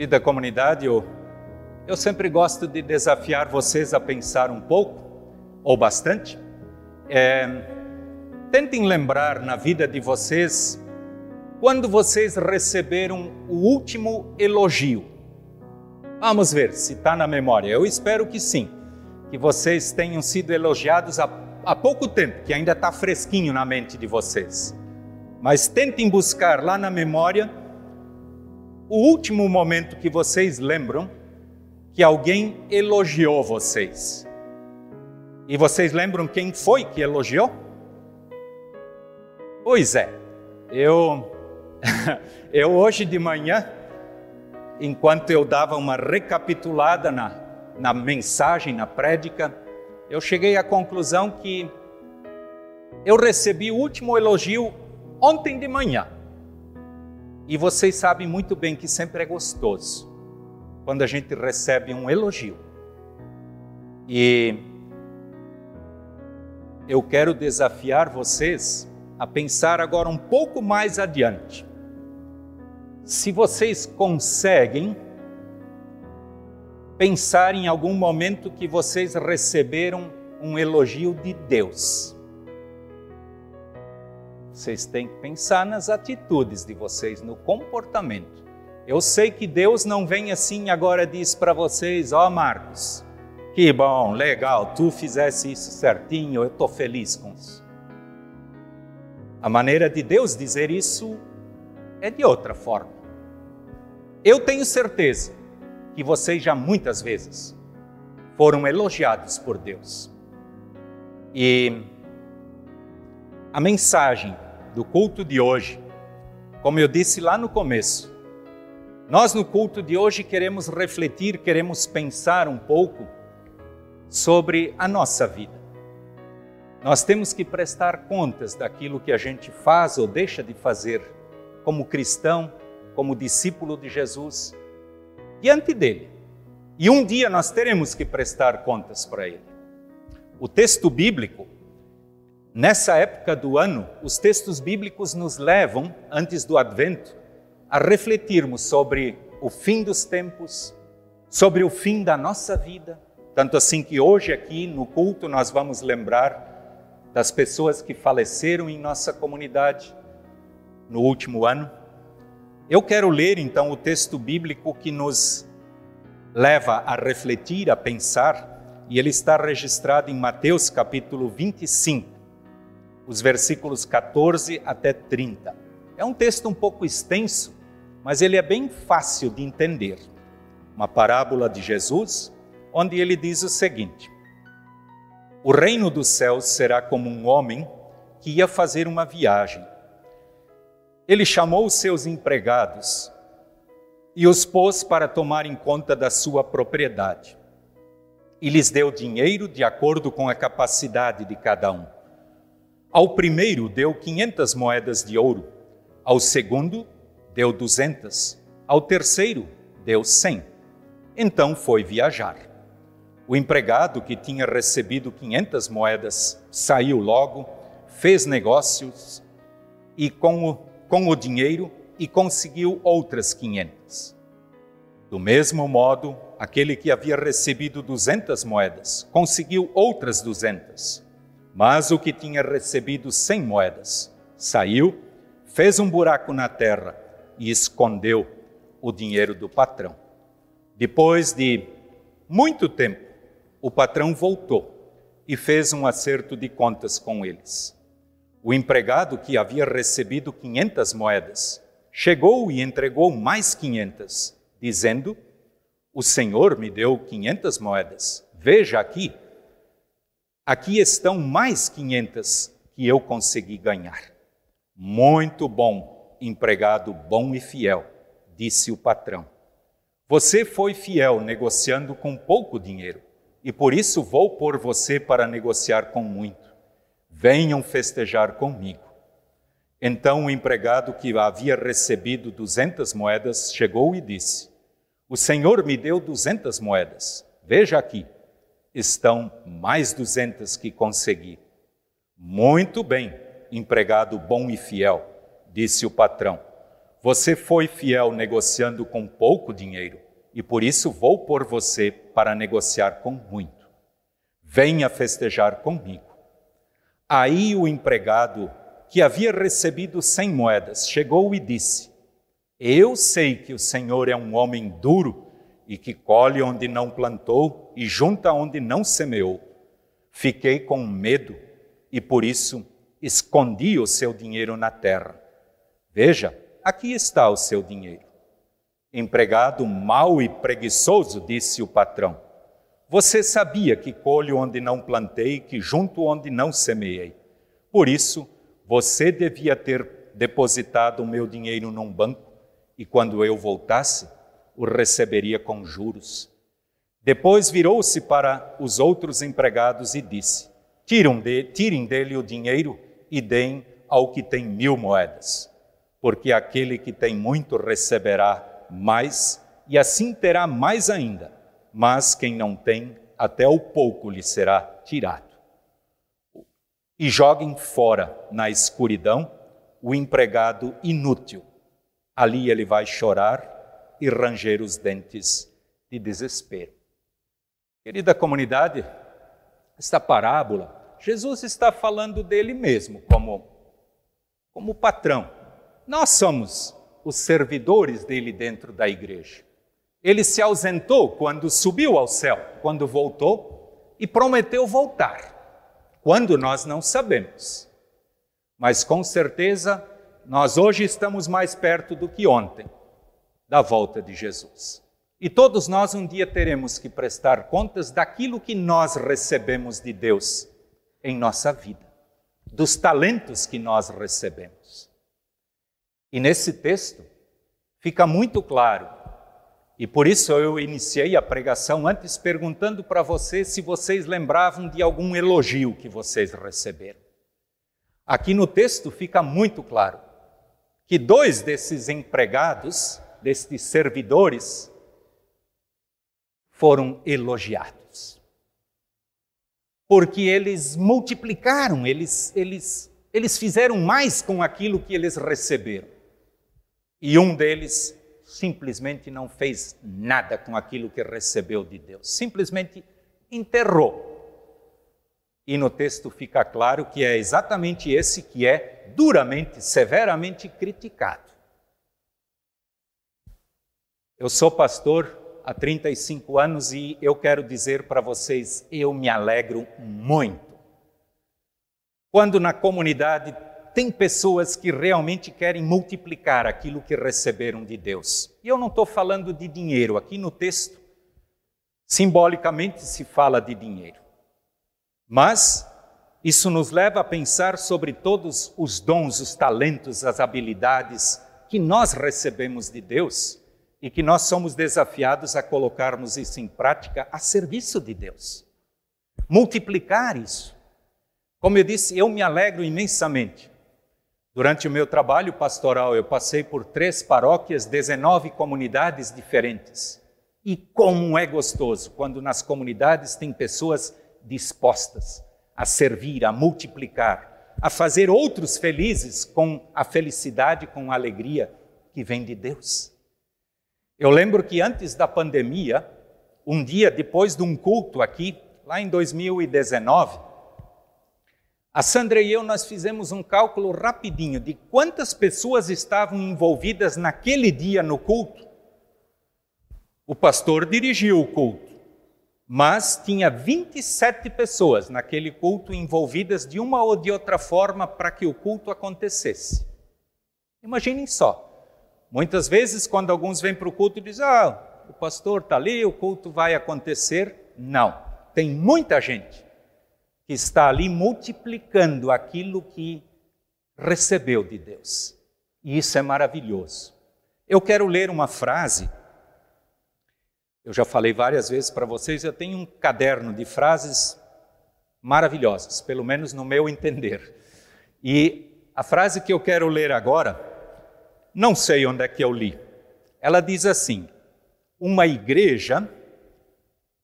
Querida comunidade, eu, eu sempre gosto de desafiar vocês a pensar um pouco, ou bastante. É, tentem lembrar na vida de vocês quando vocês receberam o último elogio. Vamos ver se está na memória. Eu espero que sim, que vocês tenham sido elogiados há, há pouco tempo, que ainda está fresquinho na mente de vocês. Mas tentem buscar lá na memória o último momento que vocês lembram que alguém elogiou vocês. E vocês lembram quem foi que elogiou? Pois é, eu, eu hoje de manhã, enquanto eu dava uma recapitulada na, na mensagem, na prédica, eu cheguei à conclusão que eu recebi o último elogio ontem de manhã. E vocês sabem muito bem que sempre é gostoso quando a gente recebe um elogio. E eu quero desafiar vocês a pensar agora um pouco mais adiante. Se vocês conseguem pensar em algum momento que vocês receberam um elogio de Deus. Vocês têm que pensar nas atitudes de vocês, no comportamento. Eu sei que Deus não vem assim agora diz para vocês, ó oh, Marcos, que bom, legal, tu fizesse isso certinho, eu estou feliz com isso. A maneira de Deus dizer isso é de outra forma. Eu tenho certeza que vocês já muitas vezes foram elogiados por Deus. E a mensagem do culto de hoje, como eu disse lá no começo, nós no culto de hoje queremos refletir, queremos pensar um pouco sobre a nossa vida. Nós temos que prestar contas daquilo que a gente faz ou deixa de fazer como cristão, como discípulo de Jesus, diante dele. E um dia nós teremos que prestar contas para ele. O texto bíblico Nessa época do ano, os textos bíblicos nos levam, antes do advento, a refletirmos sobre o fim dos tempos, sobre o fim da nossa vida. Tanto assim que hoje, aqui no culto, nós vamos lembrar das pessoas que faleceram em nossa comunidade no último ano. Eu quero ler então o texto bíblico que nos leva a refletir, a pensar, e ele está registrado em Mateus capítulo 25 os versículos 14 até 30. É um texto um pouco extenso, mas ele é bem fácil de entender. Uma parábola de Jesus, onde ele diz o seguinte: O reino dos céus será como um homem que ia fazer uma viagem. Ele chamou os seus empregados e os pôs para tomarem conta da sua propriedade. E lhes deu dinheiro de acordo com a capacidade de cada um. Ao primeiro deu quinhentas moedas de ouro, ao segundo deu duzentas, ao terceiro deu cem. Então foi viajar. O empregado que tinha recebido quinhentas moedas saiu logo, fez negócios e com o, com o dinheiro e conseguiu outras quinhentas. Do mesmo modo, aquele que havia recebido duzentas moedas conseguiu outras duzentas. Mas o que tinha recebido cem moedas saiu, fez um buraco na terra e escondeu o dinheiro do patrão. Depois de muito tempo, o patrão voltou e fez um acerto de contas com eles. O empregado que havia recebido quinhentas moedas chegou e entregou mais quinhentas, dizendo: O Senhor me deu quinhentas moedas. Veja aqui, Aqui estão mais 500 que eu consegui ganhar. Muito bom, empregado bom e fiel, disse o patrão. Você foi fiel negociando com pouco dinheiro, e por isso vou pôr você para negociar com muito. Venham festejar comigo. Então o empregado que havia recebido duzentas moedas chegou e disse: O senhor me deu duzentas moedas. Veja aqui estão mais duzentas que consegui. Muito bem, empregado bom e fiel, disse o patrão. você foi fiel negociando com pouco dinheiro, e por isso vou pôr você para negociar com muito. Venha festejar comigo. Aí o empregado, que havia recebido cem moedas, chegou e disse: Eu sei que o Senhor é um homem duro e que colhe onde não plantou e junta onde não semeou. Fiquei com medo e por isso escondi o seu dinheiro na terra. Veja, aqui está o seu dinheiro. Empregado mau e preguiçoso, disse o patrão. Você sabia que colho onde não plantei, que junto onde não semeei. Por isso, você devia ter depositado o meu dinheiro num banco, e quando eu voltasse, o receberia com juros. Depois virou-se para os outros empregados e disse: Tirem dele o dinheiro e deem ao que tem mil moedas, porque aquele que tem muito receberá mais, e assim terá mais ainda, mas quem não tem, até o pouco lhe será tirado. E joguem fora na escuridão o empregado inútil. Ali ele vai chorar e ranger os dentes de desespero. Querida comunidade, esta parábola, Jesus está falando dele mesmo como, como patrão. Nós somos os servidores dele dentro da igreja. Ele se ausentou quando subiu ao céu, quando voltou e prometeu voltar. Quando nós não sabemos. Mas com certeza nós hoje estamos mais perto do que ontem da volta de Jesus. E todos nós um dia teremos que prestar contas daquilo que nós recebemos de Deus em nossa vida, dos talentos que nós recebemos. E nesse texto fica muito claro, e por isso eu iniciei a pregação antes perguntando para vocês se vocês lembravam de algum elogio que vocês receberam. Aqui no texto fica muito claro que dois desses empregados, destes servidores, foram elogiados. Porque eles multiplicaram, eles, eles, eles fizeram mais com aquilo que eles receberam. E um deles simplesmente não fez nada com aquilo que recebeu de Deus, simplesmente enterrou. E no texto fica claro que é exatamente esse que é duramente, severamente criticado. Eu sou pastor há 35 anos e eu quero dizer para vocês, eu me alegro muito. Quando na comunidade tem pessoas que realmente querem multiplicar aquilo que receberam de Deus. E eu não estou falando de dinheiro, aqui no texto, simbolicamente se fala de dinheiro. Mas isso nos leva a pensar sobre todos os dons, os talentos, as habilidades que nós recebemos de Deus e que nós somos desafiados a colocarmos isso em prática a serviço de Deus. Multiplicar isso. Como eu disse, eu me alegro imensamente Durante o meu trabalho pastoral, eu passei por três paróquias, 19 comunidades diferentes. E como é gostoso quando nas comunidades tem pessoas dispostas a servir, a multiplicar, a fazer outros felizes com a felicidade, com a alegria que vem de Deus. Eu lembro que antes da pandemia, um dia depois de um culto aqui, lá em 2019, a Sandra e eu nós fizemos um cálculo rapidinho de quantas pessoas estavam envolvidas naquele dia no culto. O pastor dirigiu o culto, mas tinha 27 pessoas naquele culto envolvidas de uma ou de outra forma para que o culto acontecesse. Imaginem só. Muitas vezes, quando alguns vêm para o culto dizem: Ah, o pastor está ali, o culto vai acontecer. Não. Tem muita gente que está ali multiplicando aquilo que recebeu de Deus. E isso é maravilhoso. Eu quero ler uma frase. Eu já falei várias vezes para vocês, eu tenho um caderno de frases maravilhosas, pelo menos no meu entender. E a frase que eu quero ler agora, não sei onde é que eu li. Ela diz assim: Uma igreja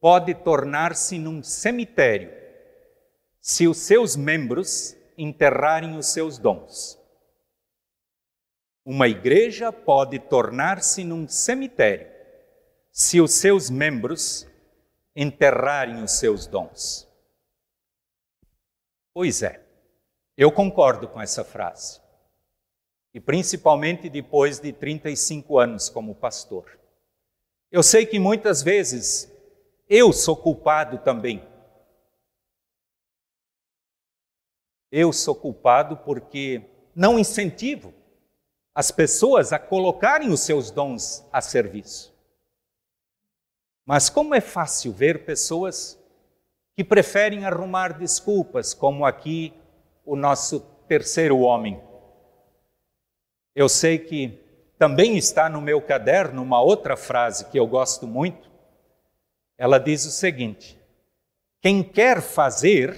pode tornar-se num cemitério se os seus membros enterrarem os seus dons. Uma igreja pode tornar-se num cemitério se os seus membros enterrarem os seus dons. Pois é, eu concordo com essa frase. E principalmente depois de 35 anos como pastor. Eu sei que muitas vezes eu sou culpado também. Eu sou culpado porque não incentivo as pessoas a colocarem os seus dons a serviço. Mas como é fácil ver pessoas que preferem arrumar desculpas, como aqui o nosso terceiro homem. Eu sei que também está no meu caderno uma outra frase que eu gosto muito. Ela diz o seguinte: Quem quer fazer,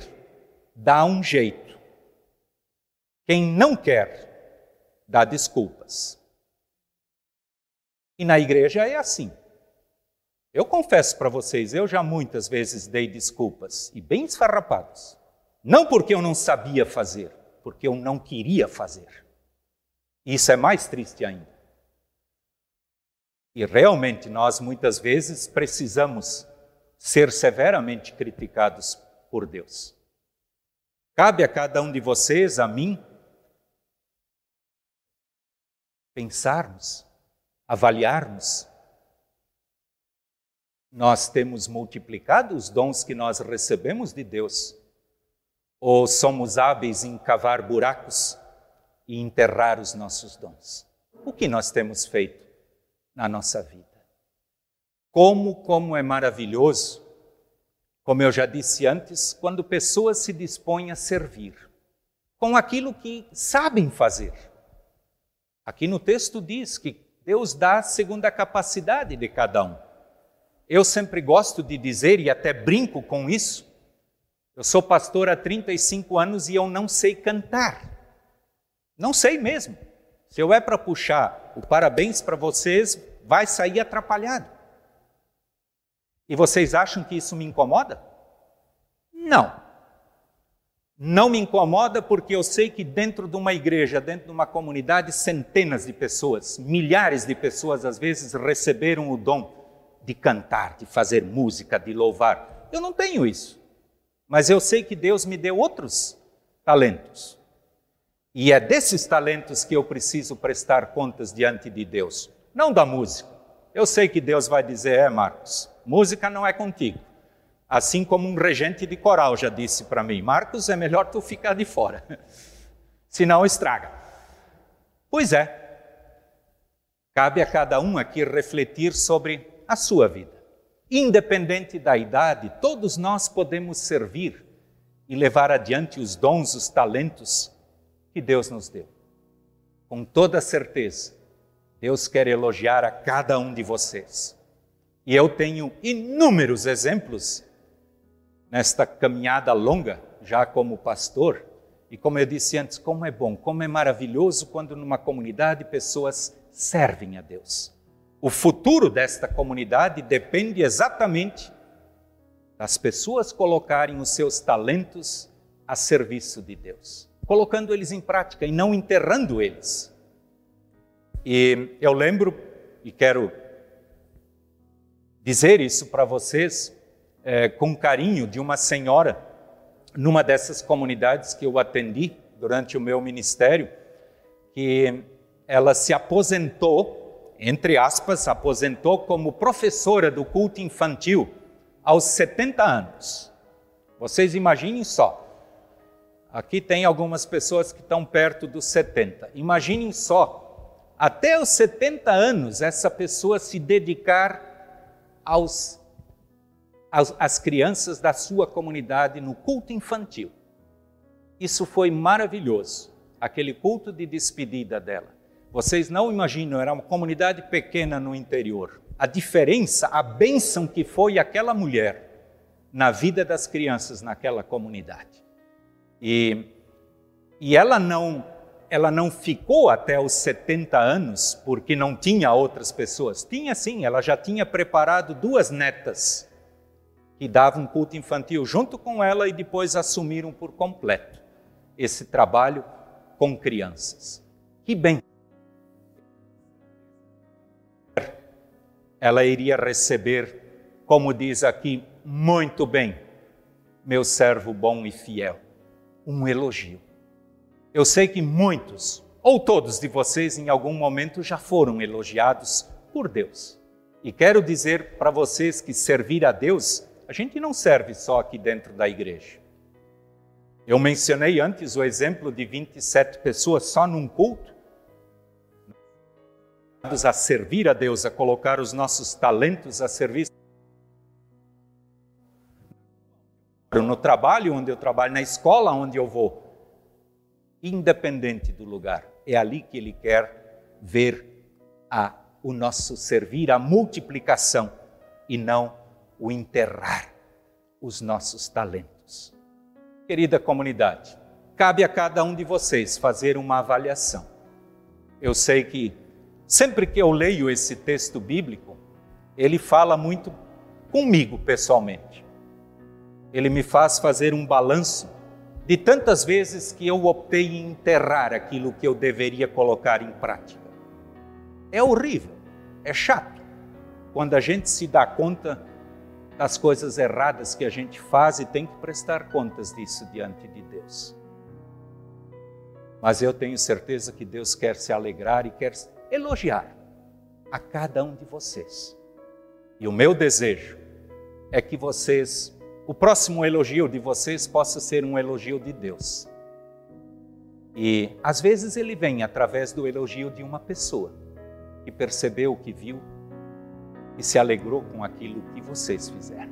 dá um jeito. Quem não quer, dá desculpas. E na igreja é assim. Eu confesso para vocês, eu já muitas vezes dei desculpas, e bem esfarrapadas. Não porque eu não sabia fazer, porque eu não queria fazer. Isso é mais triste ainda. E realmente nós muitas vezes precisamos ser severamente criticados por Deus. Cabe a cada um de vocês, a mim, pensarmos, avaliarmos nós temos multiplicado os dons que nós recebemos de Deus? Ou somos hábeis em cavar buracos e enterrar os nossos dons? O que nós temos feito na nossa vida? Como, como é maravilhoso, como eu já disse antes, quando pessoas se dispõem a servir com aquilo que sabem fazer. Aqui no texto diz que Deus dá segundo a capacidade de cada um. Eu sempre gosto de dizer, e até brinco com isso, eu sou pastor há 35 anos e eu não sei cantar. Não sei mesmo. Se eu é para puxar o parabéns para vocês, vai sair atrapalhado. E vocês acham que isso me incomoda? Não. Não me incomoda porque eu sei que dentro de uma igreja, dentro de uma comunidade, centenas de pessoas, milhares de pessoas às vezes receberam o dom de cantar, de fazer música, de louvar. Eu não tenho isso. Mas eu sei que Deus me deu outros talentos. E é desses talentos que eu preciso prestar contas diante de Deus, não da música. Eu sei que Deus vai dizer: é, Marcos, música não é contigo. Assim como um regente de coral já disse para mim: Marcos, é melhor tu ficar de fora, senão estraga. Pois é, cabe a cada um aqui refletir sobre a sua vida. Independente da idade, todos nós podemos servir e levar adiante os dons, os talentos que Deus nos deu. Com toda certeza, Deus quer elogiar a cada um de vocês. E eu tenho inúmeros exemplos nesta caminhada longa, já como pastor, e como eu disse antes, como é bom, como é maravilhoso quando numa comunidade pessoas servem a Deus. O futuro desta comunidade depende exatamente das pessoas colocarem os seus talentos a serviço de Deus, colocando eles em prática e não enterrando eles. E eu lembro, e quero dizer isso para vocês é, com carinho, de uma senhora numa dessas comunidades que eu atendi durante o meu ministério, que ela se aposentou entre aspas, aposentou como professora do culto infantil aos 70 anos. Vocês imaginem só. Aqui tem algumas pessoas que estão perto dos 70. Imaginem só, até os 70 anos, essa pessoa se dedicar aos, aos, às crianças da sua comunidade no culto infantil. Isso foi maravilhoso, aquele culto de despedida dela. Vocês não imaginam, era uma comunidade pequena no interior. A diferença, a bênção que foi aquela mulher na vida das crianças naquela comunidade. E, e ela, não, ela não ficou até os 70 anos porque não tinha outras pessoas. Tinha sim, ela já tinha preparado duas netas que davam culto infantil junto com ela e depois assumiram por completo esse trabalho com crianças. Que bem! Ela iria receber, como diz aqui, muito bem, meu servo bom e fiel um elogio. Eu sei que muitos, ou todos de vocês, em algum momento já foram elogiados por Deus. E quero dizer para vocês que servir a Deus, a gente não serve só aqui dentro da igreja. Eu mencionei antes o exemplo de 27 pessoas só num culto. A servir a Deus, a colocar os nossos talentos a serviço. No trabalho onde eu trabalho, na escola onde eu vou, independente do lugar, é ali que Ele quer ver a, o nosso servir, a multiplicação e não o enterrar os nossos talentos. Querida comunidade, cabe a cada um de vocês fazer uma avaliação. Eu sei que sempre que eu leio esse texto bíblico, ele fala muito comigo pessoalmente. Ele me faz fazer um balanço de tantas vezes que eu optei em enterrar aquilo que eu deveria colocar em prática. É horrível, é chato, quando a gente se dá conta das coisas erradas que a gente faz e tem que prestar contas disso diante de Deus. Mas eu tenho certeza que Deus quer se alegrar e quer elogiar a cada um de vocês. E o meu desejo é que vocês o próximo elogio de vocês possa ser um elogio de Deus. E às vezes ele vem através do elogio de uma pessoa que percebeu o que viu e se alegrou com aquilo que vocês fizeram.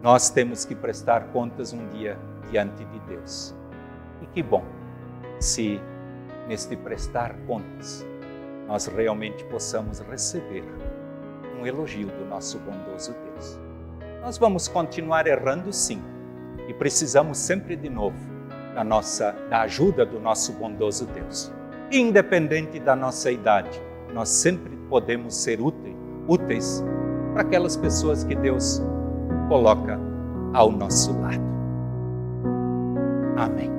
Nós temos que prestar contas um dia diante de Deus. E que bom se neste prestar contas nós realmente possamos receber um elogio do nosso bondoso Deus nós vamos continuar errando sim. E precisamos sempre de novo da nossa da ajuda do nosso bondoso Deus. Independente da nossa idade, nós sempre podemos ser úteis, úteis para aquelas pessoas que Deus coloca ao nosso lado. Amém.